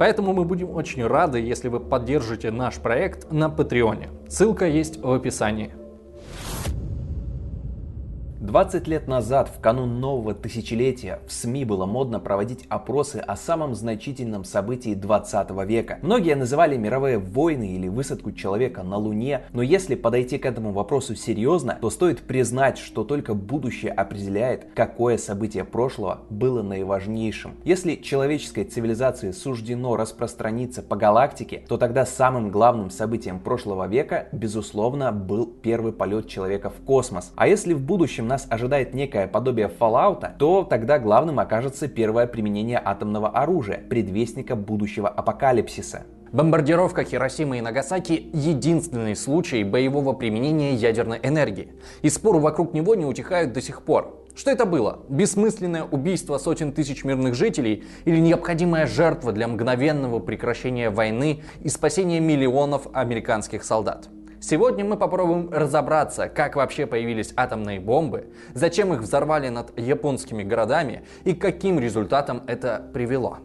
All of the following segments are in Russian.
поэтому мы будем очень рады, если вы поддержите наш проект на Патреоне. Ссылка есть в описании. 20 лет назад, в канун нового тысячелетия, в СМИ было модно проводить опросы о самом значительном событии 20 века. Многие называли мировые войны или высадку человека на Луне, но если подойти к этому вопросу серьезно, то стоит признать, что только будущее определяет, какое событие прошлого было наиважнейшим. Если человеческой цивилизации суждено распространиться по галактике, то тогда самым главным событием прошлого века, безусловно, был первый полет человека в космос. А если в будущем нас ожидает некое подобие Fallout, то тогда главным окажется первое применение атомного оружия, предвестника будущего апокалипсиса. Бомбардировка Хиросимы и Нагасаки – единственный случай боевого применения ядерной энергии. И споры вокруг него не утихают до сих пор. Что это было? Бессмысленное убийство сотен тысяч мирных жителей или необходимая жертва для мгновенного прекращения войны и спасения миллионов американских солдат? Сегодня мы попробуем разобраться, как вообще появились атомные бомбы, зачем их взорвали над японскими городами и каким результатам это привело.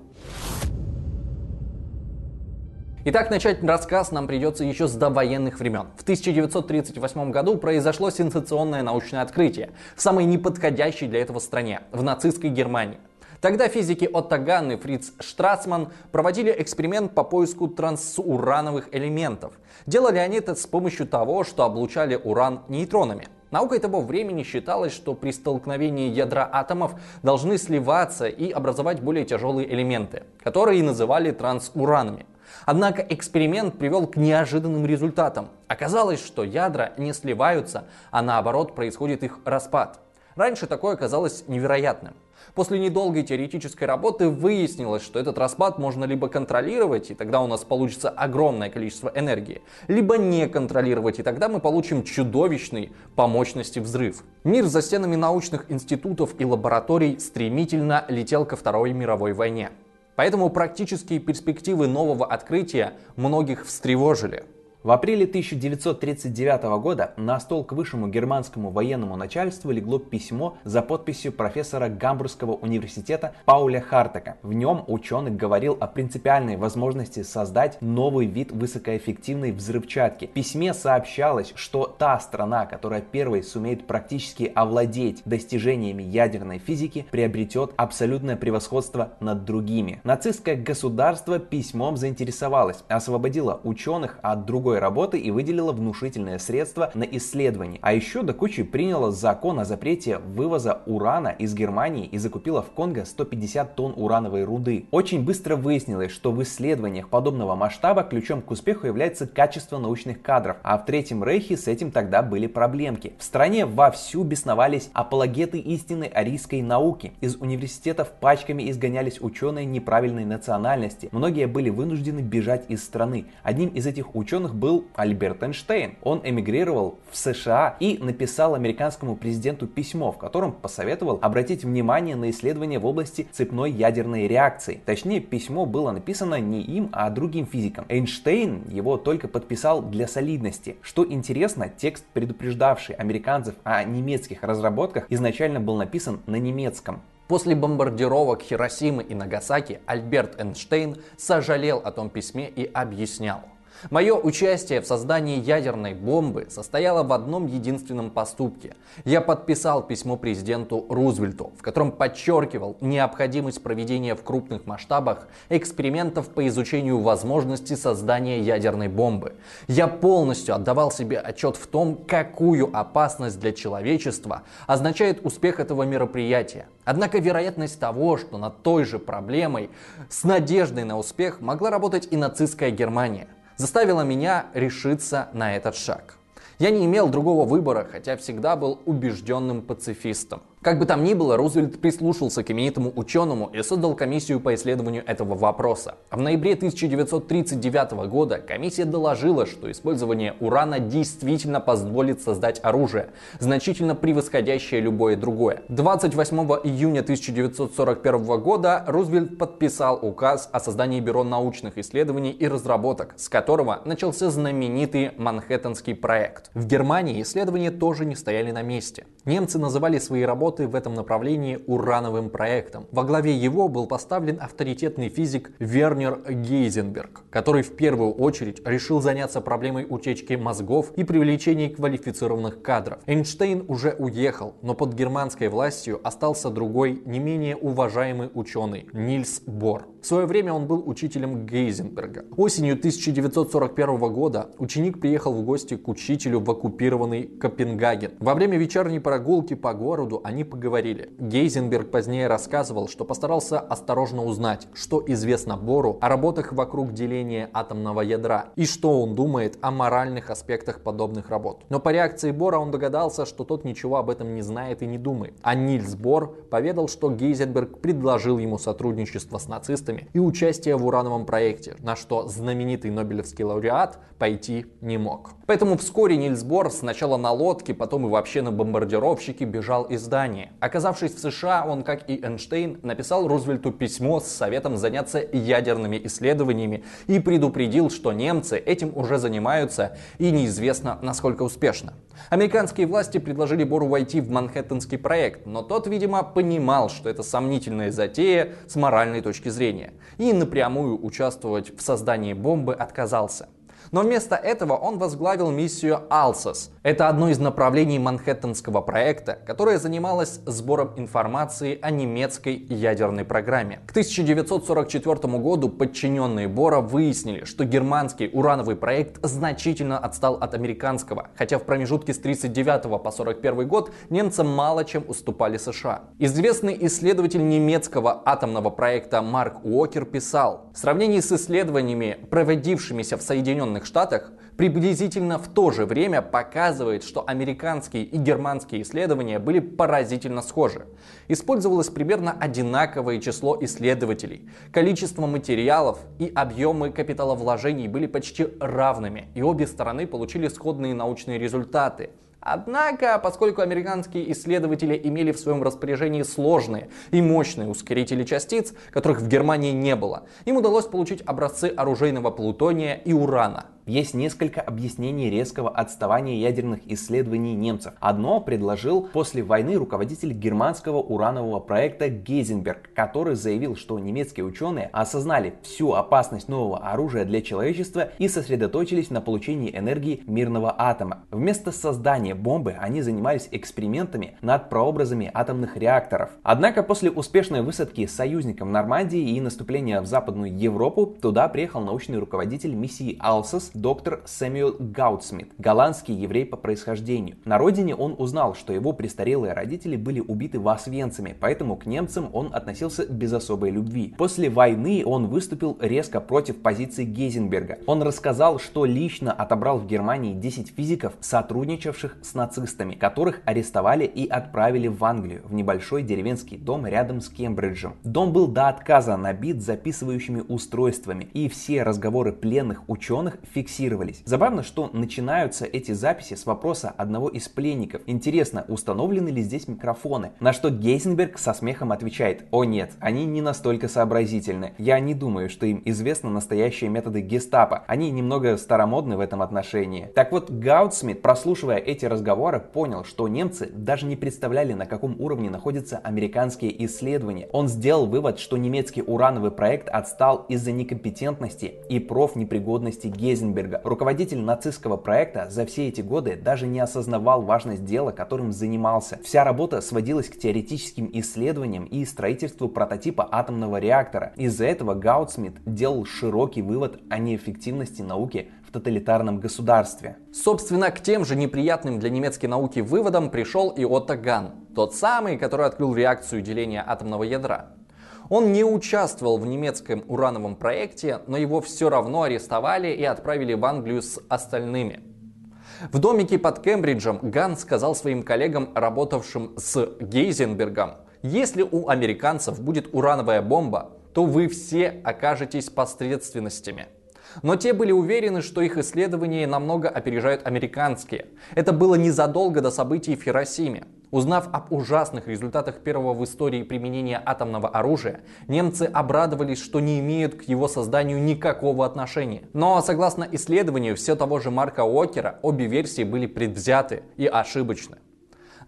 Итак, начать рассказ нам придется еще с довоенных времен. В 1938 году произошло сенсационное научное открытие в самой неподходящей для этого стране, в нацистской Германии. Тогда физики Отто Ганн и Фриц Штрацман проводили эксперимент по поиску трансурановых элементов. Делали они это с помощью того, что облучали уран нейтронами. Наукой того времени считалось, что при столкновении ядра атомов должны сливаться и образовать более тяжелые элементы, которые называли трансуранами. Однако эксперимент привел к неожиданным результатам. Оказалось, что ядра не сливаются, а наоборот происходит их распад. Раньше такое казалось невероятным. После недолгой теоретической работы выяснилось, что этот распад можно либо контролировать, и тогда у нас получится огромное количество энергии, либо не контролировать, и тогда мы получим чудовищный по мощности взрыв. Мир за стенами научных институтов и лабораторий стремительно летел ко Второй мировой войне. Поэтому практические перспективы нового открытия многих встревожили. В апреле 1939 года на стол к высшему германскому военному начальству легло письмо за подписью профессора Гамбургского университета Пауля Хартека. В нем ученый говорил о принципиальной возможности создать новый вид высокоэффективной взрывчатки. В письме сообщалось, что та страна, которая первой сумеет практически овладеть достижениями ядерной физики, приобретет абсолютное превосходство над другими. Нацистское государство письмом заинтересовалось, освободило ученых от другой другой работы и выделила внушительные средства на исследование. А еще до кучи приняла закон о запрете вывоза урана из Германии и закупила в Конго 150 тонн урановой руды. Очень быстро выяснилось, что в исследованиях подобного масштаба ключом к успеху является качество научных кадров, а в Третьем Рейхе с этим тогда были проблемки. В стране вовсю бесновались апологеты истины арийской науки. Из университетов пачками изгонялись ученые неправильной национальности. Многие были вынуждены бежать из страны. Одним из этих ученых был был Альберт Эйнштейн. Он эмигрировал в США и написал американскому президенту письмо, в котором посоветовал обратить внимание на исследования в области цепной ядерной реакции. Точнее, письмо было написано не им, а другим физикам. Эйнштейн его только подписал для солидности. Что интересно, текст, предупреждавший американцев о немецких разработках, изначально был написан на немецком. После бомбардировок Хиросимы и Нагасаки Альберт Эйнштейн сожалел о том письме и объяснял. Мое участие в создании ядерной бомбы состояло в одном единственном поступке. Я подписал письмо президенту Рузвельту, в котором подчеркивал необходимость проведения в крупных масштабах экспериментов по изучению возможности создания ядерной бомбы. Я полностью отдавал себе отчет в том, какую опасность для человечества означает успех этого мероприятия. Однако вероятность того, что над той же проблемой с надеждой на успех могла работать и нацистская Германия заставила меня решиться на этот шаг. Я не имел другого выбора, хотя всегда был убежденным пацифистом. Как бы там ни было, Рузвельт прислушался к именитому ученому и создал комиссию по исследованию этого вопроса. В ноябре 1939 года комиссия доложила, что использование урана действительно позволит создать оружие, значительно превосходящее любое другое. 28 июня 1941 года Рузвельт подписал указ о создании Бюро научных исследований и разработок, с которого начался знаменитый Манхэттенский проект. В Германии исследования тоже не стояли на месте. Немцы называли свои работы в этом направлении урановым проектом. Во главе его был поставлен авторитетный физик Вернер Гейзенберг, который в первую очередь решил заняться проблемой утечки мозгов и привлечения квалифицированных кадров. Эйнштейн уже уехал, но под германской властью остался другой, не менее уважаемый ученый Нильс Бор. В свое время он был учителем Гейзенберга. Осенью 1941 года ученик приехал в гости к учителю в оккупированный Копенгаген. Во время вечерней прогулки по городу они поговорили. Гейзенберг позднее рассказывал, что постарался осторожно узнать, что известно Бору о работах вокруг деления атомного ядра и что он думает о моральных аспектах подобных работ. Но по реакции Бора он догадался, что тот ничего об этом не знает и не думает. А Нильс Бор поведал, что Гейзенберг предложил ему сотрудничество с нацистами и участие в урановом проекте, на что знаменитый нобелевский лауреат пойти не мог. Поэтому вскоре Нильс Бор сначала на лодке, потом и вообще на бомбардировщике бежал из здания. Оказавшись в США, он, как и Эйнштейн, написал Рузвельту письмо с советом заняться ядерными исследованиями и предупредил, что немцы этим уже занимаются и неизвестно насколько успешно. Американские власти предложили Бору войти в Манхэттенский проект, но тот, видимо, понимал, что это сомнительная затея с моральной точки зрения, и напрямую участвовать в создании бомбы отказался. Но вместо этого он возглавил миссию ALSOS. Это одно из направлений Манхэттенского проекта, которое занималось сбором информации о немецкой ядерной программе. К 1944 году подчиненные Бора выяснили, что германский урановый проект значительно отстал от американского, хотя в промежутке с 1939 по 1941 год немцы мало чем уступали США. Известный исследователь немецкого атомного проекта Марк Уокер писал, в сравнении с исследованиями, проводившимися в Соединенных Соединенных Штатах приблизительно в то же время показывает, что американские и германские исследования были поразительно схожи. Использовалось примерно одинаковое число исследователей. Количество материалов и объемы капиталовложений были почти равными, и обе стороны получили сходные научные результаты. Однако, поскольку американские исследователи имели в своем распоряжении сложные и мощные ускорители частиц, которых в Германии не было, им удалось получить образцы оружейного плутония и урана. Есть несколько объяснений резкого отставания ядерных исследований немцев. Одно предложил после войны руководитель германского уранового проекта Гейзенберг, который заявил, что немецкие ученые осознали всю опасность нового оружия для человечества и сосредоточились на получении энергии мирного атома. Вместо создания бомбы они занимались экспериментами над прообразами атомных реакторов. Однако после успешной высадки союзником Нормандии и наступления в Западную Европу туда приехал научный руководитель миссии Алсос доктор Сэмюэл Гаутсмит, голландский еврей по происхождению. На родине он узнал, что его престарелые родители были убиты в Освенциме, поэтому к немцам он относился без особой любви. После войны он выступил резко против позиции Гейзенберга. Он рассказал, что лично отобрал в Германии 10 физиков, сотрудничавших с нацистами, которых арестовали и отправили в Англию, в небольшой деревенский дом рядом с Кембриджем. Дом был до отказа набит записывающими устройствами, и все разговоры пленных ученых фиксировали фиксировались. Забавно, что начинаются эти записи с вопроса одного из пленников. Интересно, установлены ли здесь микрофоны? На что Гейзенберг со смехом отвечает, о нет, они не настолько сообразительны. Я не думаю, что им известны настоящие методы гестапо. Они немного старомодны в этом отношении. Так вот, Гаутсмит, прослушивая эти разговоры, понял, что немцы даже не представляли, на каком уровне находятся американские исследования. Он сделал вывод, что немецкий урановый проект отстал из-за некомпетентности и профнепригодности Гейзенберга Гейзенберга, руководитель нацистского проекта, за все эти годы даже не осознавал важность дела, которым занимался. Вся работа сводилась к теоретическим исследованиям и строительству прототипа атомного реактора. Из-за этого Гаутсмит делал широкий вывод о неэффективности науки в тоталитарном государстве. Собственно, к тем же неприятным для немецкой науки выводам пришел и Отто Ган, тот самый, который открыл реакцию деления атомного ядра. Он не участвовал в немецком урановом проекте, но его все равно арестовали и отправили в Англию с остальными. В домике под Кембриджем Ганн сказал своим коллегам, работавшим с Гейзенбергом, если у американцев будет урановая бомба, то вы все окажетесь посредственностями. Но те были уверены, что их исследования намного опережают американские. Это было незадолго до событий в Хиросиме. Узнав об ужасных результатах первого в истории применения атомного оружия, немцы обрадовались, что не имеют к его созданию никакого отношения. Но согласно исследованию все того же Марка Уокера, обе версии были предвзяты и ошибочны.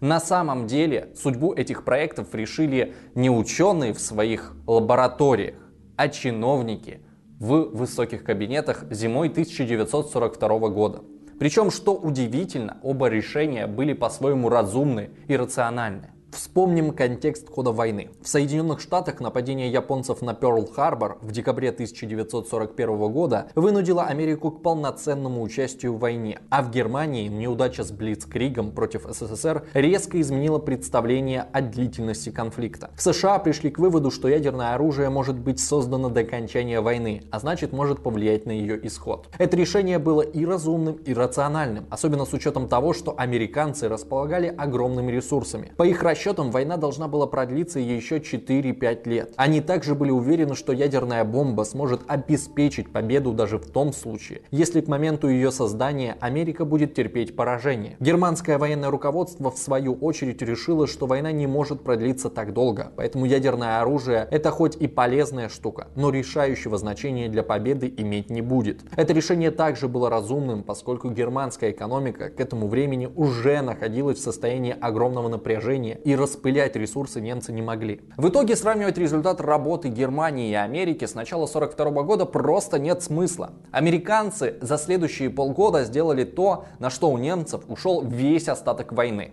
На самом деле судьбу этих проектов решили не ученые в своих лабораториях, а чиновники в высоких кабинетах зимой 1942 года. Причем, что удивительно, оба решения были по-своему разумны и рациональны. Вспомним контекст хода войны. В Соединенных Штатах нападение японцев на Пёрл-Харбор в декабре 1941 года вынудило Америку к полноценному участию в войне, а в Германии неудача с Блицкригом против СССР резко изменила представление о длительности конфликта. В США пришли к выводу, что ядерное оружие может быть создано до окончания войны, а значит может повлиять на ее исход. Это решение было и разумным, и рациональным, особенно с учетом того, что американцы располагали огромными ресурсами. По их расчетам, война должна была продлиться еще 4-5 лет. Они также были уверены, что ядерная бомба сможет обеспечить победу даже в том случае, если к моменту ее создания Америка будет терпеть поражение. Германское военное руководство в свою очередь решило, что война не может продлиться так долго, поэтому ядерное оружие это хоть и полезная штука, но решающего значения для победы иметь не будет. Это решение также было разумным, поскольку германская экономика к этому времени уже находилась в состоянии огромного напряжения и распылять ресурсы немцы не могли. В итоге сравнивать результат работы Германии и Америки с начала 1942 года просто нет смысла. Американцы за следующие полгода сделали то, на что у немцев ушел весь остаток войны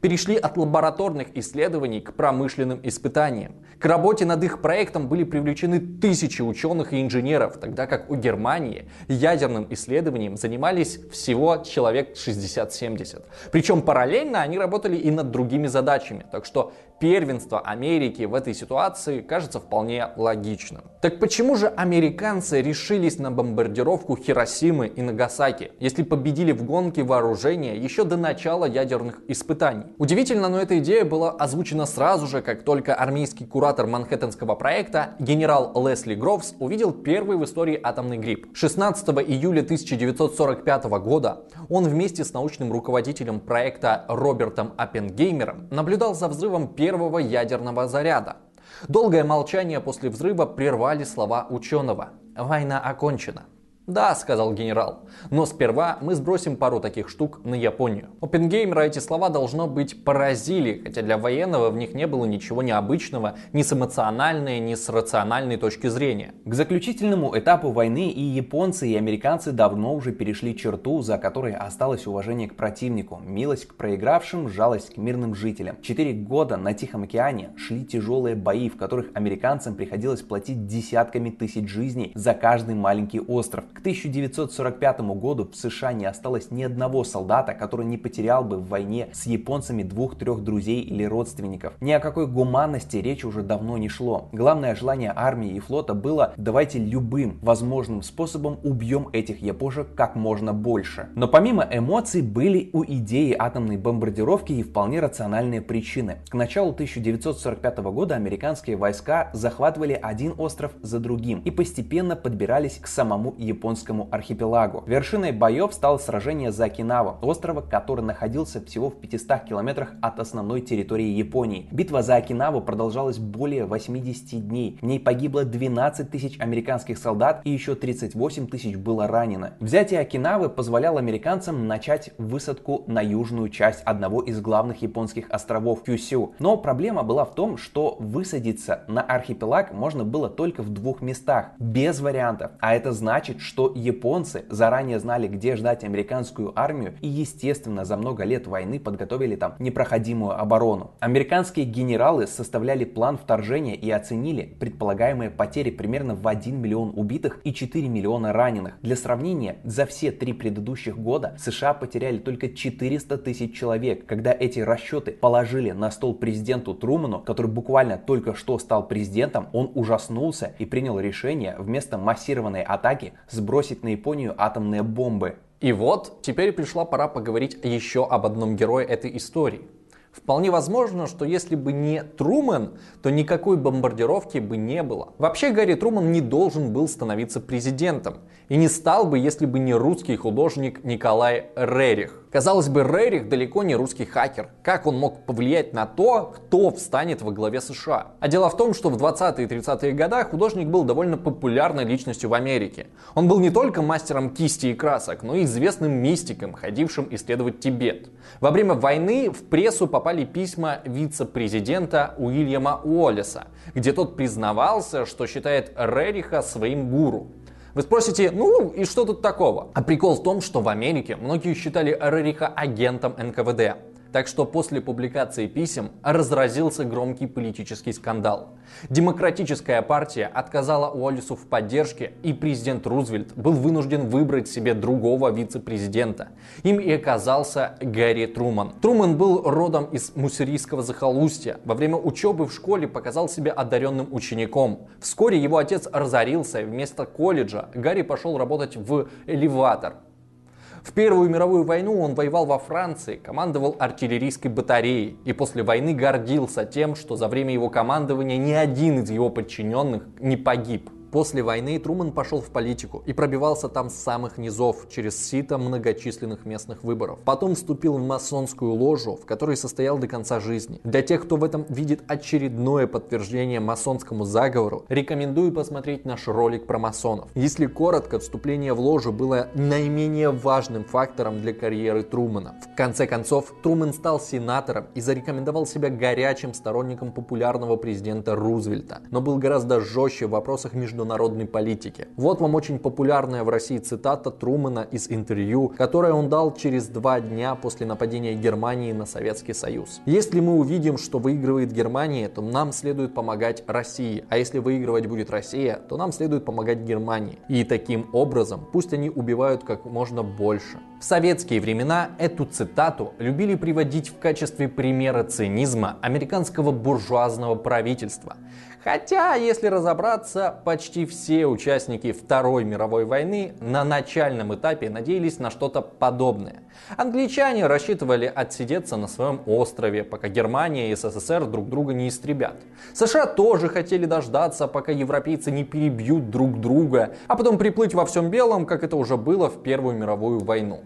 перешли от лабораторных исследований к промышленным испытаниям. К работе над их проектом были привлечены тысячи ученых и инженеров, тогда как у Германии ядерным исследованием занимались всего человек 60-70. Причем параллельно они работали и над другими задачами, так что первенство Америки в этой ситуации кажется вполне логичным. Так почему же американцы решились на бомбардировку Хиросимы и Нагасаки, если победили в гонке вооружения еще до начала ядерных испытаний? Удивительно, но эта идея была озвучена сразу же, как только армейский куратор Манхэттенского проекта генерал Лесли Гроувс увидел первый в истории атомный гриб. 16 июля 1945 года он вместе с научным руководителем проекта Робертом Оппенгеймером наблюдал за взрывом первого первого ядерного заряда. Долгое молчание после взрыва прервали слова ученого. Война окончена. Да, сказал генерал, но сперва мы сбросим пару таких штук на Японию. Оппенгеймера эти слова должно быть поразили, хотя для военного в них не было ничего необычного ни с эмоциональной, ни с рациональной точки зрения. К заключительному этапу войны и японцы, и американцы давно уже перешли черту, за которой осталось уважение к противнику, милость к проигравшим, жалость к мирным жителям. Четыре года на Тихом океане шли тяжелые бои, в которых американцам приходилось платить десятками тысяч жизней за каждый маленький остров. К 1945 году в США не осталось ни одного солдата, который не потерял бы в войне с японцами двух-трех друзей или родственников. Ни о какой гуманности речи уже давно не шло. Главное желание армии и флота было давайте любым возможным способом убьем этих япошек как можно больше. Но помимо эмоций были у идеи атомной бомбардировки и вполне рациональные причины. К началу 1945 года американские войска захватывали один остров за другим и постепенно подбирались к самому Японии японскому архипелагу. Вершиной боев стало сражение за Окинаву, острова, который находился всего в 500 километрах от основной территории Японии. Битва за Окинаву продолжалась более 80 дней. В ней погибло 12 тысяч американских солдат и еще 38 тысяч было ранено. Взятие Окинавы позволяло американцам начать высадку на южную часть одного из главных японских островов Кюсю. Но проблема была в том, что высадиться на архипелаг можно было только в двух местах, без вариантов. А это значит, что японцы заранее знали, где ждать американскую армию и, естественно, за много лет войны подготовили там непроходимую оборону. Американские генералы составляли план вторжения и оценили предполагаемые потери примерно в 1 миллион убитых и 4 миллиона раненых. Для сравнения, за все три предыдущих года США потеряли только 400 тысяч человек. Когда эти расчеты положили на стол президенту Труману, который буквально только что стал президентом, он ужаснулся и принял решение вместо массированной атаки сбросить на Японию атомные бомбы. И вот, теперь пришла пора поговорить еще об одном герое этой истории. Вполне возможно, что если бы не Трумэн, то никакой бомбардировки бы не было. Вообще Гарри Трумэн не должен был становиться президентом. И не стал бы, если бы не русский художник Николай Рерих. Казалось бы, Рерих далеко не русский хакер. Как он мог повлиять на то, кто встанет во главе США? А дело в том, что в 20-е и 30-е годы художник был довольно популярной личностью в Америке. Он был не только мастером кисти и красок, но и известным мистиком, ходившим исследовать Тибет. Во время войны в прессу попали письма вице-президента Уильяма Уоллеса, где тот признавался, что считает Рериха своим гуру. Вы спросите, ну и что тут такого? А прикол в том, что в Америке многие считали Рериха агентом НКВД. Так что после публикации писем разразился громкий политический скандал. Демократическая партия отказала Уоллису в поддержке, и президент Рузвельт был вынужден выбрать себе другого вице-президента. Им и оказался Гарри Труман. Труман был родом из муссерийского захолустья. Во время учебы в школе показал себя одаренным учеником. Вскоре его отец разорился, и вместо колледжа Гарри пошел работать в элеватор. В Первую мировую войну он воевал во Франции, командовал артиллерийской батареей и после войны гордился тем, что за время его командования ни один из его подчиненных не погиб. После войны Труман пошел в политику и пробивался там с самых низов через сито многочисленных местных выборов. Потом вступил в масонскую ложу, в которой состоял до конца жизни. Для тех, кто в этом видит очередное подтверждение масонскому заговору, рекомендую посмотреть наш ролик про масонов. Если коротко, вступление в ложу было наименее важным фактором для карьеры Трумана. В конце концов, Труман стал сенатором и зарекомендовал себя горячим сторонником популярного президента Рузвельта, но был гораздо жестче в вопросах между международной политики. Вот вам очень популярная в России цитата Трумана из интервью, которое он дал через два дня после нападения Германии на Советский Союз. Если мы увидим, что выигрывает Германия, то нам следует помогать России, а если выигрывать будет Россия, то нам следует помогать Германии. И таким образом пусть они убивают как можно больше. В советские времена эту цитату любили приводить в качестве примера цинизма американского буржуазного правительства. Хотя, если разобраться, почти все участники Второй мировой войны на начальном этапе надеялись на что-то подобное. Англичане рассчитывали отсидеться на своем острове, пока Германия и СССР друг друга не истребят. США тоже хотели дождаться, пока европейцы не перебьют друг друга, а потом приплыть во всем белом, как это уже было в Первую мировую войну.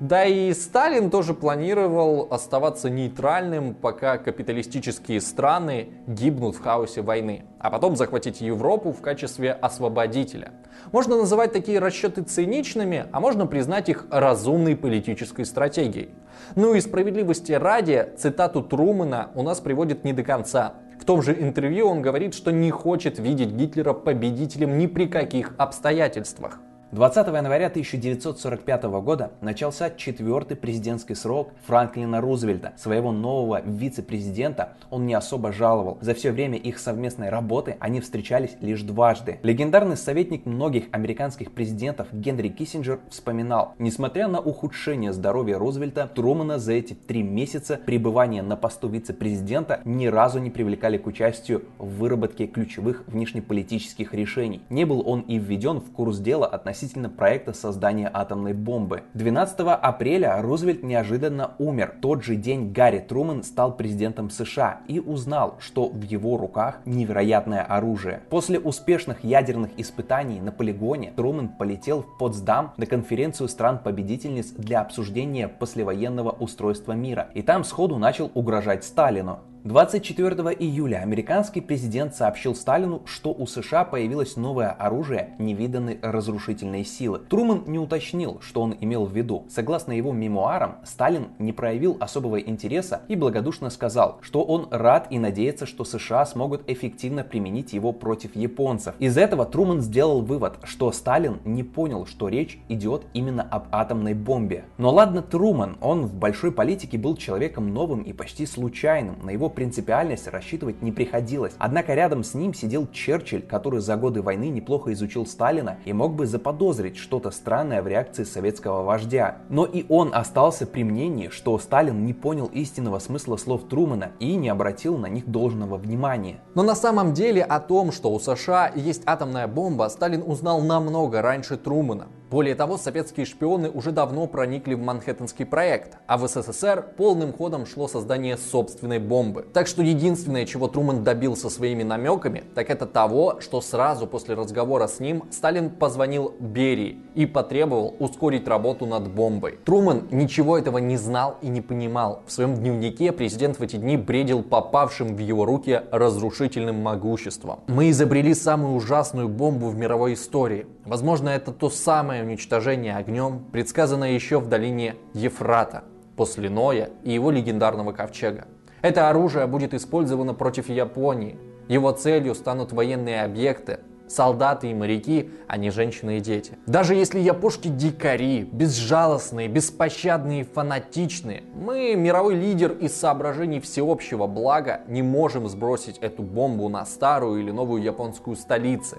Да и Сталин тоже планировал оставаться нейтральным, пока капиталистические страны гибнут в хаосе войны, а потом захватить Европу в качестве освободителя. Можно называть такие расчеты циничными, а можно признать их разумной политической стратегией. Ну и справедливости ради, цитату Трумана у нас приводит не до конца. В том же интервью он говорит, что не хочет видеть Гитлера победителем ни при каких обстоятельствах. 20 января 1945 года начался четвертый президентский срок Франклина Рузвельта. Своего нового вице-президента он не особо жаловал. За все время их совместной работы они встречались лишь дважды. Легендарный советник многих американских президентов Генри Киссинджер вспоминал, несмотря на ухудшение здоровья Рузвельта, Трумана за эти три месяца пребывания на посту вице-президента ни разу не привлекали к участию в выработке ключевых внешнеполитических решений. Не был он и введен в курс дела относительно относительно проекта создания атомной бомбы. 12 апреля Рузвельт неожиданно умер. Тот же день Гарри Трумэн стал президентом США и узнал, что в его руках невероятное оружие. После успешных ядерных испытаний на полигоне Трумэн полетел в Потсдам на конференцию стран-победительниц для обсуждения послевоенного устройства мира. И там сходу начал угрожать Сталину. 24 июля американский президент сообщил Сталину, что у США появилось новое оружие невиданной разрушительной силы. Труман не уточнил, что он имел в виду. Согласно его мемуарам, Сталин не проявил особого интереса и благодушно сказал, что он рад и надеется, что США смогут эффективно применить его против японцев. Из этого Труман сделал вывод, что Сталин не понял, что речь идет именно об атомной бомбе. Но ладно Труман, он в большой политике был человеком новым и почти случайным. На его принципиальность рассчитывать не приходилось. Однако рядом с ним сидел Черчилль, который за годы войны неплохо изучил Сталина и мог бы заподозрить что-то странное в реакции советского вождя. Но и он остался при мнении, что Сталин не понял истинного смысла слов Трумэна и не обратил на них должного внимания. Но на самом деле о том, что у США есть атомная бомба, Сталин узнал намного раньше Трумэна. Более того, советские шпионы уже давно проникли в Манхэттенский проект, а в СССР полным ходом шло создание собственной бомбы. Так что единственное, чего Трумэн добился своими намеками, так это того, что сразу после разговора с ним Сталин позвонил Берии и потребовал ускорить работу над бомбой. Трумэн ничего этого не знал и не понимал. В своем дневнике президент в эти дни бредил попавшим в его руки разрушительным могуществом. Мы изобрели самую ужасную бомбу в мировой истории. Возможно, это то самое уничтожение огнем, предсказанное еще в долине Ефрата, после Ноя и его легендарного ковчега. Это оружие будет использовано против Японии. Его целью станут военные объекты, солдаты и моряки, а не женщины и дети. Даже если япошки дикари, безжалостные, беспощадные и фанатичные, мы, мировой лидер из соображений всеобщего блага, не можем сбросить эту бомбу на старую или новую японскую столицы.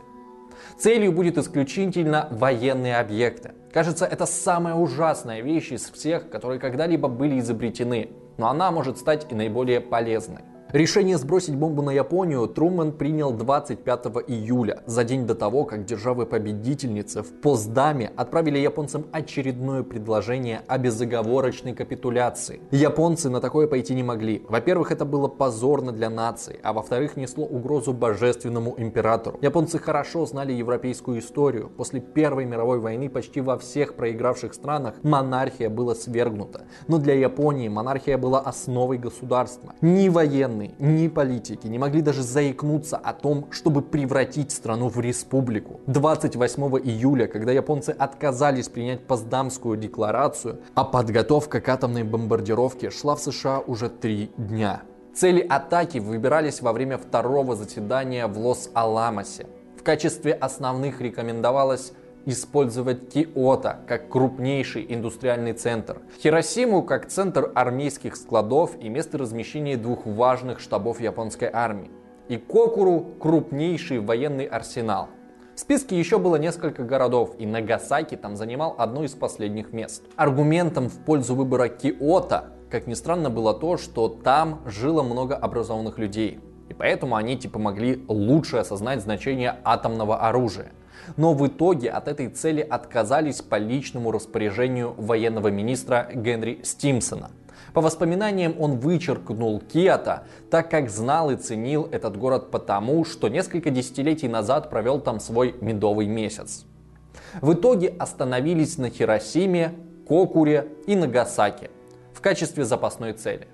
Целью будет исключительно военные объекты. Кажется, это самая ужасная вещь из всех, которые когда-либо были изобретены, но она может стать и наиболее полезной. Решение сбросить бомбу на Японию Трумэн принял 25 июля, за день до того, как державы-победительницы в Поздаме отправили японцам очередное предложение о безоговорочной капитуляции. Японцы на такое пойти не могли. Во-первых, это было позорно для нации, а во-вторых, несло угрозу божественному императору. Японцы хорошо знали европейскую историю. После Первой мировой войны почти во всех проигравших странах монархия была свергнута. Но для Японии монархия была основой государства. Ни военные военные, ни политики не могли даже заикнуться о том, чтобы превратить страну в республику. 28 июля, когда японцы отказались принять Поздамскую декларацию, а подготовка к атомной бомбардировке шла в США уже три дня. Цели атаки выбирались во время второго заседания в Лос-Аламосе. В качестве основных рекомендовалось использовать Киото как крупнейший индустриальный центр, Хиросиму как центр армейских складов и место размещения двух важных штабов японской армии, и Кокуру крупнейший военный арсенал. В списке еще было несколько городов, и Нагасаки там занимал одно из последних мест. Аргументом в пользу выбора Киото, как ни странно, было то, что там жило много образованных людей. И поэтому они типа могли лучше осознать значение атомного оружия но в итоге от этой цели отказались по личному распоряжению военного министра Генри Стимсона. По воспоминаниям он вычеркнул Киото, так как знал и ценил этот город потому, что несколько десятилетий назад провел там свой медовый месяц. В итоге остановились на Хиросиме, Кокуре и Нагасаки в качестве запасной цели.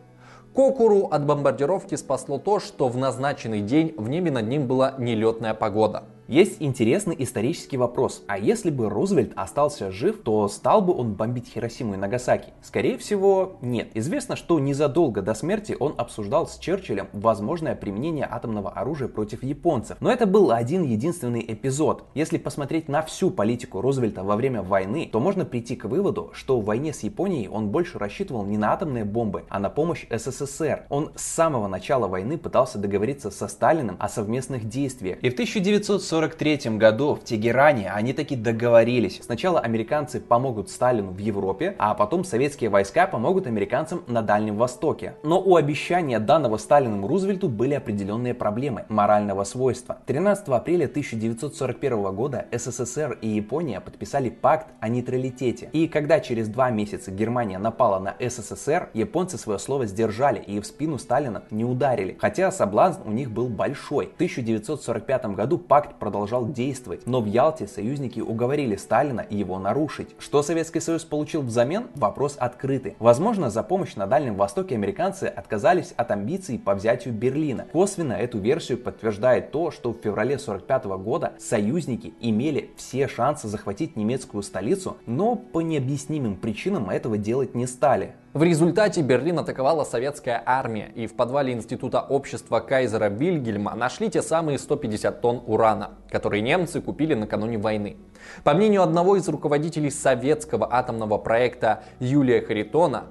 Кокуру от бомбардировки спасло то, что в назначенный день в небе над ним была нелетная погода – есть интересный исторический вопрос. А если бы Рузвельт остался жив, то стал бы он бомбить Хиросиму и Нагасаки? Скорее всего, нет. Известно, что незадолго до смерти он обсуждал с Черчиллем возможное применение атомного оружия против японцев. Но это был один единственный эпизод. Если посмотреть на всю политику Рузвельта во время войны, то можно прийти к выводу, что в войне с Японией он больше рассчитывал не на атомные бомбы, а на помощь СССР. Он с самого начала войны пытался договориться со Сталиным о совместных действиях. И в 1940 1943 году в Тегеране они таки договорились. Сначала американцы помогут Сталину в Европе, а потом советские войска помогут американцам на Дальнем Востоке. Но у обещания данного Сталином Рузвельту были определенные проблемы морального свойства. 13 апреля 1941 года СССР и Япония подписали пакт о нейтралитете. И когда через два месяца Германия напала на СССР, японцы свое слово сдержали и в спину Сталина не ударили. Хотя соблазн у них был большой. В 1945 году пакт продолжал действовать, но в Ялте союзники уговорили Сталина его нарушить. Что Советский Союз получил взамен? Вопрос открытый. Возможно, за помощь на Дальнем Востоке американцы отказались от амбиций по взятию Берлина. Косвенно эту версию подтверждает то, что в феврале 1945 года союзники имели все шансы захватить немецкую столицу, но по необъяснимым причинам этого делать не стали. В результате Берлин атаковала советская армия, и в подвале Института общества Кайзера Вильгельма нашли те самые 150 тонн урана, которые немцы купили накануне войны. По мнению одного из руководителей советского атомного проекта Юлия Харитона,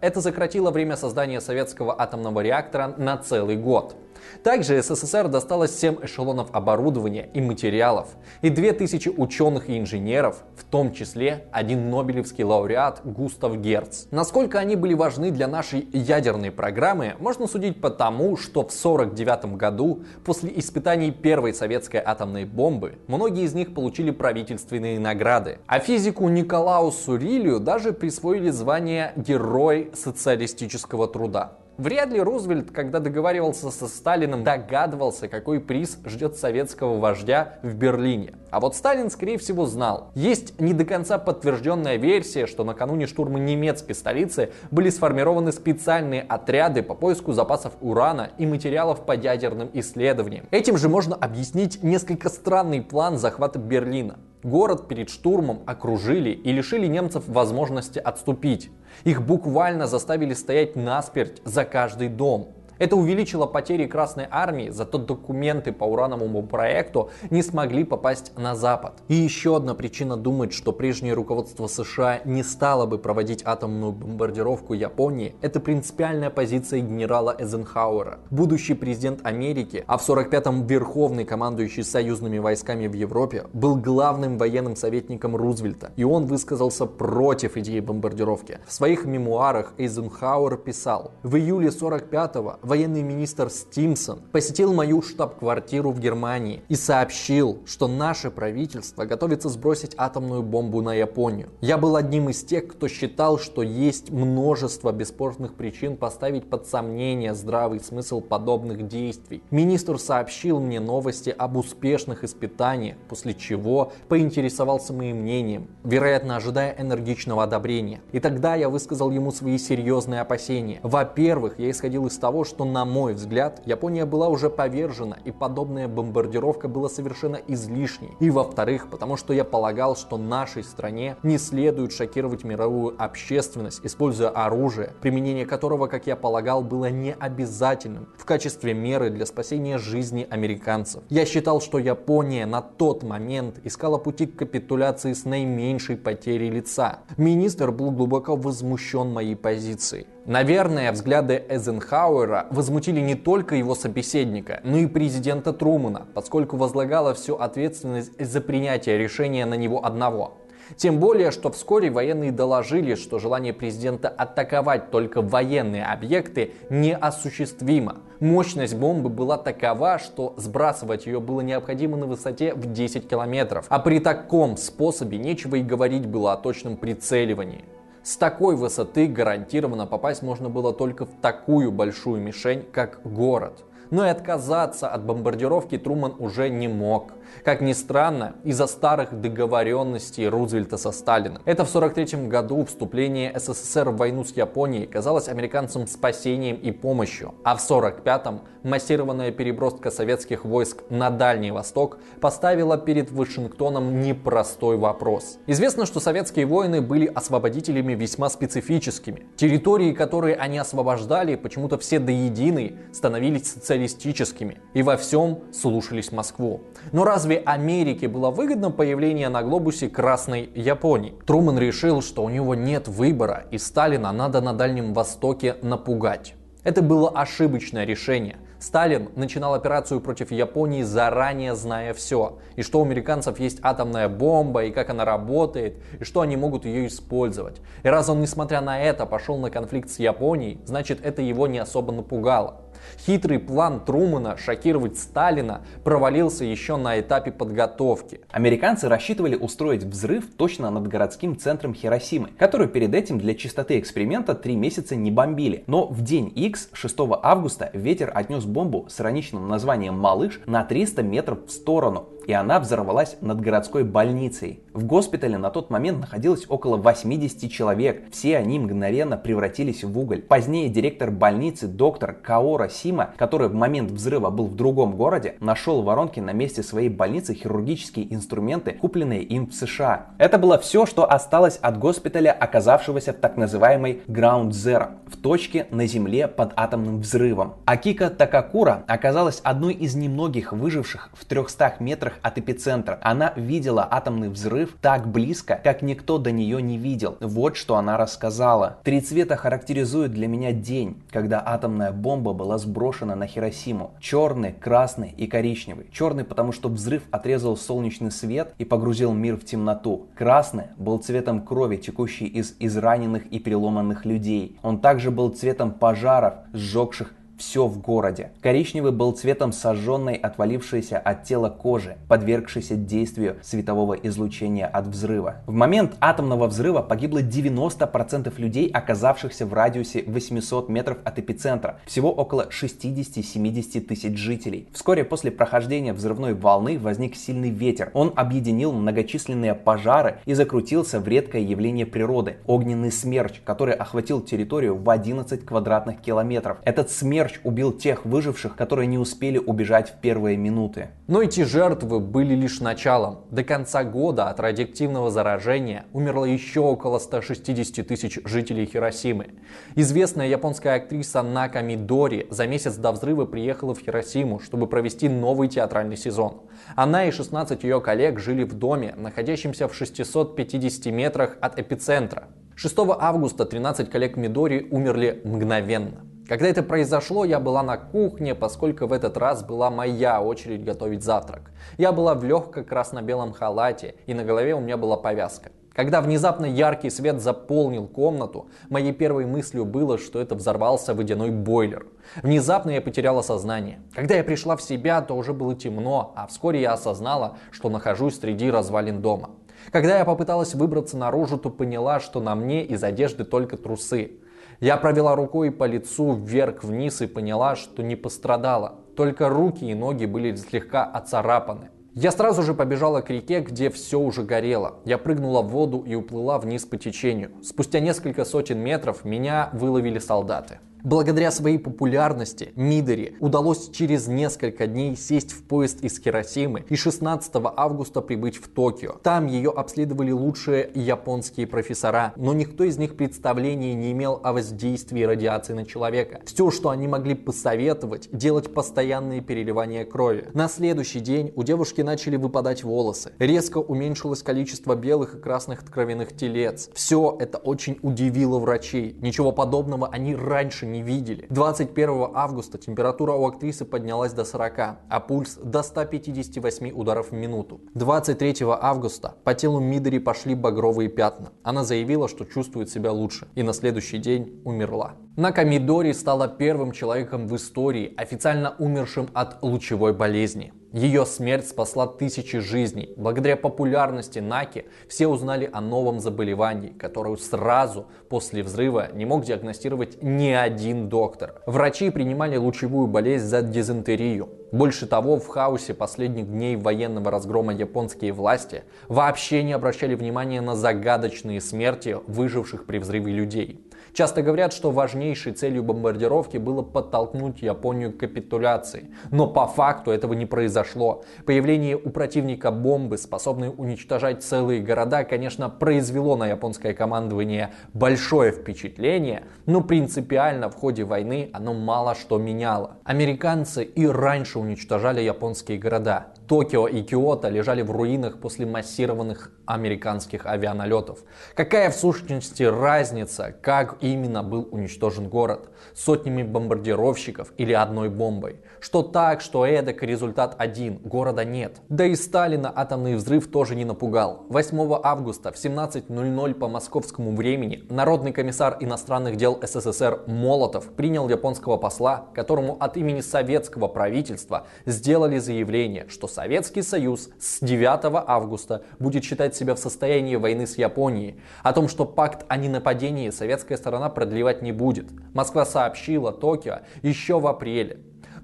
это сократило время создания советского атомного реактора на целый год. Также СССР досталось 7 эшелонов оборудования и материалов и 2000 ученых и инженеров, в том числе один нобелевский лауреат Густав Герц. Насколько они были важны для нашей ядерной программы, можно судить по тому, что в 1949 году, после испытаний первой советской атомной бомбы, многие из них получили правительственные награды. А физику Николаусу Рилью даже присвоили звание Герой социалистического труда. Вряд ли Рузвельт, когда договаривался со Сталиным, догадывался, какой приз ждет советского вождя в Берлине. А вот Сталин, скорее всего, знал. Есть не до конца подтвержденная версия, что накануне штурма немецкой столицы были сформированы специальные отряды по поиску запасов урана и материалов по ядерным исследованиям. Этим же можно объяснить несколько странный план захвата Берлина. Город перед штурмом окружили и лишили немцев возможности отступить. Их буквально заставили стоять насперть за каждый дом. Это увеличило потери Красной Армии, зато документы по урановому проекту не смогли попасть на Запад. И еще одна причина думать, что прежнее руководство США не стало бы проводить атомную бомбардировку Японии, это принципиальная позиция генерала Эйзенхауэра. Будущий президент Америки, а в 45-м верховный командующий союзными войсками в Европе, был главным военным советником Рузвельта, и он высказался против идеи бомбардировки. В своих мемуарах Эйзенхауэр писал, в июле 45-го военный министр Стимсон посетил мою штаб-квартиру в Германии и сообщил, что наше правительство готовится сбросить атомную бомбу на Японию. Я был одним из тех, кто считал, что есть множество бесспорных причин поставить под сомнение здравый смысл подобных действий. Министр сообщил мне новости об успешных испытаниях, после чего поинтересовался моим мнением, вероятно ожидая энергичного одобрения. И тогда я высказал ему свои серьезные опасения. Во-первых, я исходил из того, что что, на мой взгляд, Япония была уже повержена и подобная бомбардировка была совершенно излишней. И во-вторых, потому что я полагал, что нашей стране не следует шокировать мировую общественность, используя оружие, применение которого, как я полагал, было необязательным в качестве меры для спасения жизни американцев. Я считал, что Япония на тот момент искала пути к капитуляции с наименьшей потерей лица. Министр был глубоко возмущен моей позицией. Наверное, взгляды Эйзенхауэра возмутили не только его собеседника, но и президента Трумана, поскольку возлагала всю ответственность за принятие решения на него одного. Тем более, что вскоре военные доложили, что желание президента атаковать только военные объекты неосуществимо. Мощность бомбы была такова, что сбрасывать ее было необходимо на высоте в 10 километров. А при таком способе нечего и говорить было о точном прицеливании. С такой высоты гарантированно попасть можно было только в такую большую мишень, как город. Но и отказаться от бомбардировки Труман уже не мог. Как ни странно, из-за старых договоренностей Рузвельта со Сталином. Это в 1943 году вступление СССР в войну с Японией казалось американцам спасением и помощью, а в 1945-м массированная переброска советских войск на Дальний Восток поставила перед Вашингтоном непростой вопрос. Известно, что советские воины были освободителями весьма специфическими. Территории, которые они освобождали, почему-то все до единой становились социалистическими и во всем слушались Москву. Но раз разве Америке было выгодно появление на глобусе Красной Японии? Труман решил, что у него нет выбора и Сталина надо на Дальнем Востоке напугать. Это было ошибочное решение. Сталин начинал операцию против Японии заранее зная все. И что у американцев есть атомная бомба, и как она работает, и что они могут ее использовать. И раз он, несмотря на это, пошел на конфликт с Японией, значит это его не особо напугало. Хитрый план Трумана шокировать Сталина провалился еще на этапе подготовки. Американцы рассчитывали устроить взрыв точно над городским центром Хиросимы, который перед этим для чистоты эксперимента три месяца не бомбили. Но в день X, 6 августа, ветер отнес бомбу с ироничным названием «Малыш» на 300 метров в сторону и она взорвалась над городской больницей. В госпитале на тот момент находилось около 80 человек. Все они мгновенно превратились в уголь. Позднее директор больницы, доктор Каора Сима, который в момент взрыва был в другом городе, нашел в воронке на месте своей больницы хирургические инструменты, купленные им в США. Это было все, что осталось от госпиталя, оказавшегося в так называемой Ground Zero, в точке на Земле под атомным взрывом. Акика Такакура оказалась одной из немногих выживших в 300 метрах от эпицентра. Она видела атомный взрыв так близко, как никто до нее не видел. Вот что она рассказала. Три цвета характеризуют для меня день, когда атомная бомба была сброшена на Хиросиму. Черный, красный и коричневый. Черный, потому что взрыв отрезал солнечный свет и погрузил мир в темноту. Красный был цветом крови, текущей из израненных и переломанных людей. Он также был цветом пожаров, сжегших все в городе. Коричневый был цветом сожженной, отвалившейся от тела кожи, подвергшейся действию светового излучения от взрыва. В момент атомного взрыва погибло 90% людей, оказавшихся в радиусе 800 метров от эпицентра. Всего около 60-70 тысяч жителей. Вскоре после прохождения взрывной волны возник сильный ветер. Он объединил многочисленные пожары и закрутился в редкое явление природы – огненный смерч, который охватил территорию в 11 квадратных километров. Этот смерч Смерч убил тех выживших, которые не успели убежать в первые минуты. Но эти жертвы были лишь началом. До конца года от радиоактивного заражения умерло еще около 160 тысяч жителей Хиросимы. Известная японская актриса Нака Мидори за месяц до взрыва приехала в Хиросиму, чтобы провести новый театральный сезон. Она и 16 ее коллег жили в доме, находящемся в 650 метрах от эпицентра. 6 августа 13 коллег Мидори умерли мгновенно. Когда это произошло, я была на кухне, поскольку в этот раз была моя очередь готовить завтрак. Я была в легком красно-белом халате, и на голове у меня была повязка. Когда внезапно яркий свет заполнил комнату, моей первой мыслью было, что это взорвался водяной бойлер. Внезапно я потеряла сознание. Когда я пришла в себя, то уже было темно, а вскоре я осознала, что нахожусь среди развалин дома. Когда я попыталась выбраться наружу, то поняла, что на мне из одежды только трусы. Я провела рукой по лицу вверх-вниз и поняла, что не пострадала. Только руки и ноги были слегка оцарапаны. Я сразу же побежала к реке, где все уже горело. Я прыгнула в воду и уплыла вниз по течению. Спустя несколько сотен метров меня выловили солдаты. Благодаря своей популярности Мидори удалось через несколько дней сесть в поезд из Хиросимы и 16 августа прибыть в Токио. Там ее обследовали лучшие японские профессора, но никто из них представления не имел о воздействии радиации на человека. Все, что они могли посоветовать, делать постоянные переливания крови. На следующий день у девушки начали выпадать волосы. Резко уменьшилось количество белых и красных кровяных телец. Все это очень удивило врачей. Ничего подобного они раньше не видели. 21 августа температура у актрисы поднялась до 40, а пульс до 158 ударов в минуту. 23 августа по телу Мидори пошли багровые пятна. Она заявила, что чувствует себя лучше и на следующий день умерла. Нака Мидори стала первым человеком в истории, официально умершим от лучевой болезни. Ее смерть спасла тысячи жизней. Благодаря популярности Наки все узнали о новом заболевании, которое сразу после взрыва не мог диагностировать ни один доктор. Врачи принимали лучевую болезнь за дизентерию. Больше того, в хаосе последних дней военного разгрома японские власти вообще не обращали внимания на загадочные смерти выживших при взрыве людей. Часто говорят, что важнейшей целью бомбардировки было подтолкнуть Японию к капитуляции. Но по факту этого не произошло. Появление у противника бомбы, способной уничтожать целые города, конечно, произвело на японское командование большое впечатление, но принципиально в ходе войны оно мало что меняло. Американцы и раньше уничтожали японские города. Токио и Киото лежали в руинах после массированных американских авианалетов. Какая в сущности разница, как именно был уничтожен город? Сотнями бомбардировщиков или одной бомбой? Что так, что эдак, результат один, города нет. Да и Сталина атомный взрыв тоже не напугал. 8 августа в 17.00 по московскому времени Народный комиссар иностранных дел СССР Молотов принял японского посла, которому от имени советского правительства сделали заявление, что Советский Союз с 9 августа будет считать себя в состоянии войны с Японией. О том, что пакт о ненападении советская сторона продлевать не будет. Москва сообщила Токио еще в апреле.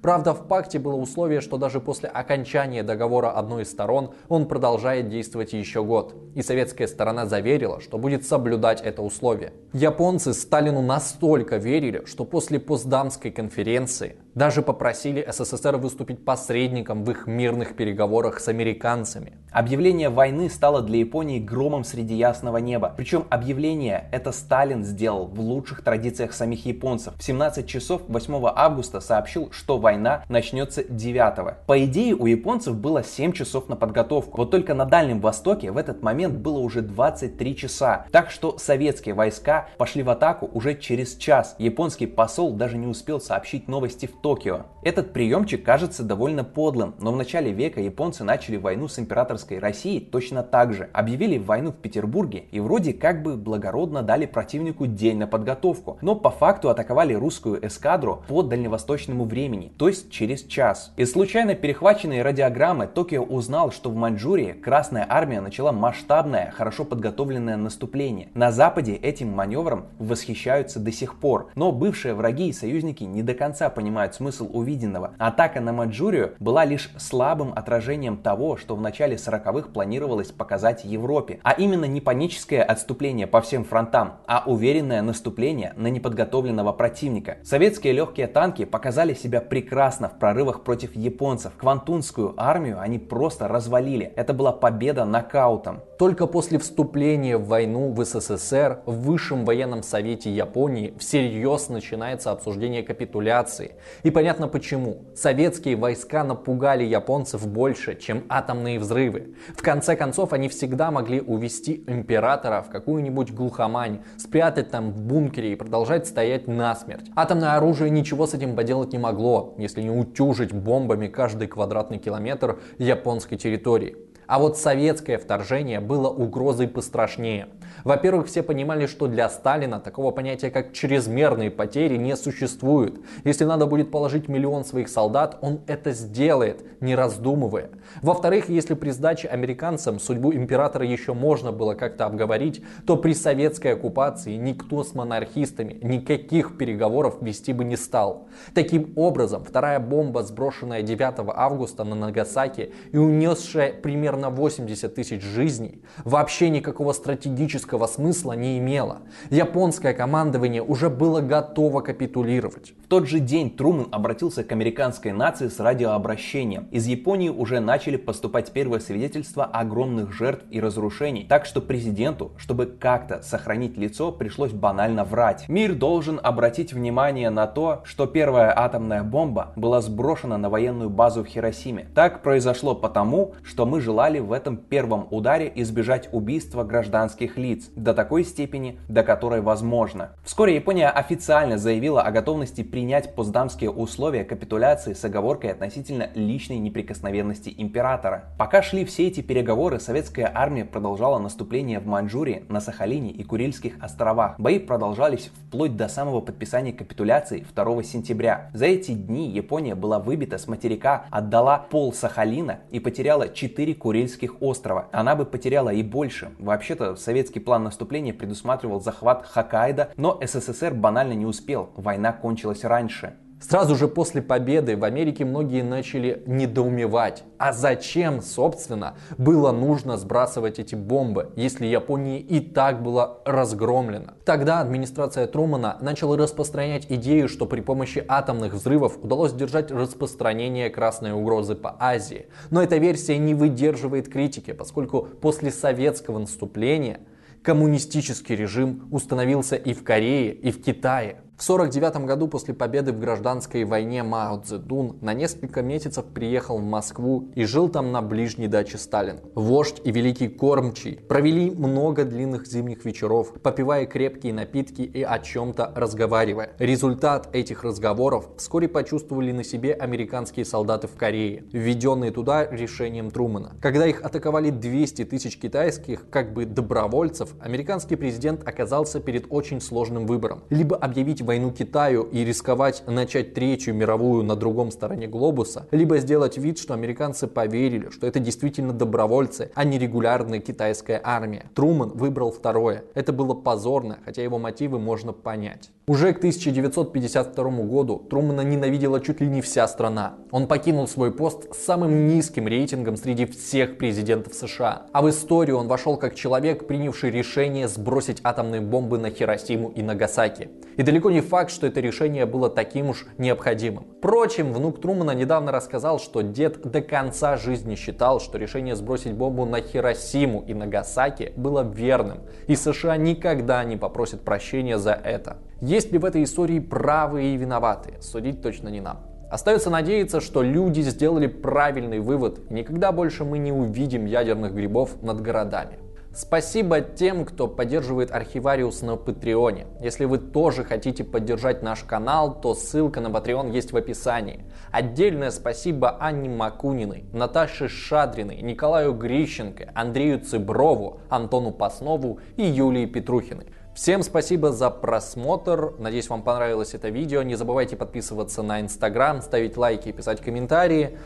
Правда, в пакте было условие, что даже после окончания договора одной из сторон он продолжает действовать еще год. И советская сторона заверила, что будет соблюдать это условие. Японцы Сталину настолько верили, что после Постдамской конференции Даже попросили СССР выступить посредником в их мирных переговорах с американцами. Объявление войны стало для Японии громом среди ясного неба. Причем объявление это Сталин сделал в лучших традициях самих японцев. В 17 часов 8 августа сообщил, что война начнется 9. По идее, у японцев было 7 часов на подготовку. Вот только на Дальнем Востоке в этот момент было уже 23 часа. Так что советские войска пошли в атаку уже через час. Японский посол даже не успел сообщить новости в Токио. Этот приемчик кажется довольно подлым, но в начале века японцы начали войну с императорской Россией точно так же. Объявили войну в Петербурге и вроде как бы благородно дали противнику день на подготовку, но по факту атаковали русскую эскадру по дальневосточному времени, то есть через час. Из случайно перехваченной радиограммы Токио узнал, что в Маньчжурии Красная Армия начала масштабное, хорошо подготовленное наступление. На Западе этим маневром восхищаются до сих пор, но бывшие враги и союзники не до конца понимают смысл увиденного. Атака на Маньчжурию была лишь слабым отражением того, что в начале 40-х планировалось показать Европе, а именно не паническое отступление по всем фронтам, а уверенное наступление на неподготовленного противника. Советские легкие танки показали себя прекрасно в прорывах против японцев. Квантунскую армию они просто развалили. Это была победа нокаутом. Только после вступления в войну в СССР в Высшем военном совете Японии всерьез начинается обсуждение капитуляции. И понятно почему. Советские войска напугали японцев больше, чем атомные взрывы. В конце концов, они всегда могли увести императора в какую-нибудь глухомань, спрятать там в бункере и продолжать стоять насмерть. Атомное оружие ничего с этим поделать не могло, если не утюжить бомбами каждый квадратный километр японской территории. А вот советское вторжение было угрозой пострашнее. Во-первых, все понимали, что для Сталина такого понятия, как чрезмерные потери, не существует. Если надо будет положить миллион своих солдат, он это сделает, не раздумывая. Во-вторых, если при сдаче американцам судьбу императора еще можно было как-то обговорить, то при советской оккупации никто с монархистами никаких переговоров вести бы не стал. Таким образом, вторая бомба, сброшенная 9 августа на Нагасаки и унесшая примерно 80 тысяч жизней, вообще никакого стратегического смысла не имело. Японское командование уже было готово капитулировать. В тот же день Трумэн обратился к американской нации с радиообращением. Из Японии уже начали поступать первые свидетельства огромных жертв и разрушений. Так что президенту, чтобы как-то сохранить лицо, пришлось банально врать. Мир должен обратить внимание на то, что первая атомная бомба была сброшена на военную базу в Хиросиме. Так произошло потому, что мы желали в этом первом ударе избежать убийства гражданских лиц до такой степени, до которой возможно. Вскоре Япония официально заявила о готовности принять постдамские условия капитуляции с оговоркой относительно личной неприкосновенности императора. Пока шли все эти переговоры, советская армия продолжала наступление в Маньчжурии, на Сахалине и Курильских островах. Бои продолжались вплоть до самого подписания капитуляции 2 сентября. За эти дни Япония была выбита с материка, отдала пол Сахалина и потеряла 4 Курильских острова. Она бы потеряла и больше. Вообще-то советский план наступления предусматривал захват Хоккайдо, но СССР банально не успел, война кончилась раньше. Сразу же после победы в Америке многие начали недоумевать, а зачем, собственно, было нужно сбрасывать эти бомбы, если Япония и так была разгромлена. Тогда администрация Трумана начала распространять идею, что при помощи атомных взрывов удалось держать распространение красной угрозы по Азии. Но эта версия не выдерживает критики, поскольку после советского наступления коммунистический режим установился и в Корее, и в Китае. В 1949 году после победы в гражданской войне Мао Цзэдун на несколько месяцев приехал в Москву и жил там на ближней даче Сталина. Вождь и великий кормчий провели много длинных зимних вечеров, попивая крепкие напитки и о чем-то разговаривая. Результат этих разговоров вскоре почувствовали на себе американские солдаты в Корее, введенные туда решением Трумана. Когда их атаковали 200 тысяч китайских как бы добровольцев, американский президент оказался перед очень сложным выбором. Либо объявить войну Китаю и рисковать начать Третью мировую на другом стороне глобуса, либо сделать вид, что американцы поверили, что это действительно добровольцы, а не регулярная китайская армия. Труман выбрал второе. Это было позорно, хотя его мотивы можно понять. Уже к 1952 году Трумана ненавидела чуть ли не вся страна. Он покинул свой пост с самым низким рейтингом среди всех президентов США. А в историю он вошел как человек, принявший решение сбросить атомные бомбы на Хиросиму и Нагасаки. И далеко не факт, что это решение было таким уж необходимым. Впрочем, внук Трумана недавно рассказал, что дед до конца жизни считал, что решение сбросить бомбу на Хиросиму и Нагасаки было верным, и США никогда не попросят прощения за это. Есть ли в этой истории правые и виноватые? Судить точно не нам. Остается надеяться, что люди сделали правильный вывод, и никогда больше мы не увидим ядерных грибов над городами. Спасибо тем, кто поддерживает Архивариус на Патреоне. Если вы тоже хотите поддержать наш канал, то ссылка на Patreon есть в описании. Отдельное спасибо Анне Макуниной, Наташе Шадриной, Николаю Грищенко, Андрею Цыброву, Антону Паснову и Юлии Петрухиной. Всем спасибо за просмотр. Надеюсь, вам понравилось это видео. Не забывайте подписываться на Инстаграм, ставить лайки и писать комментарии.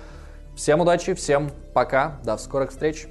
Всем удачи, всем пока, до скорых встреч.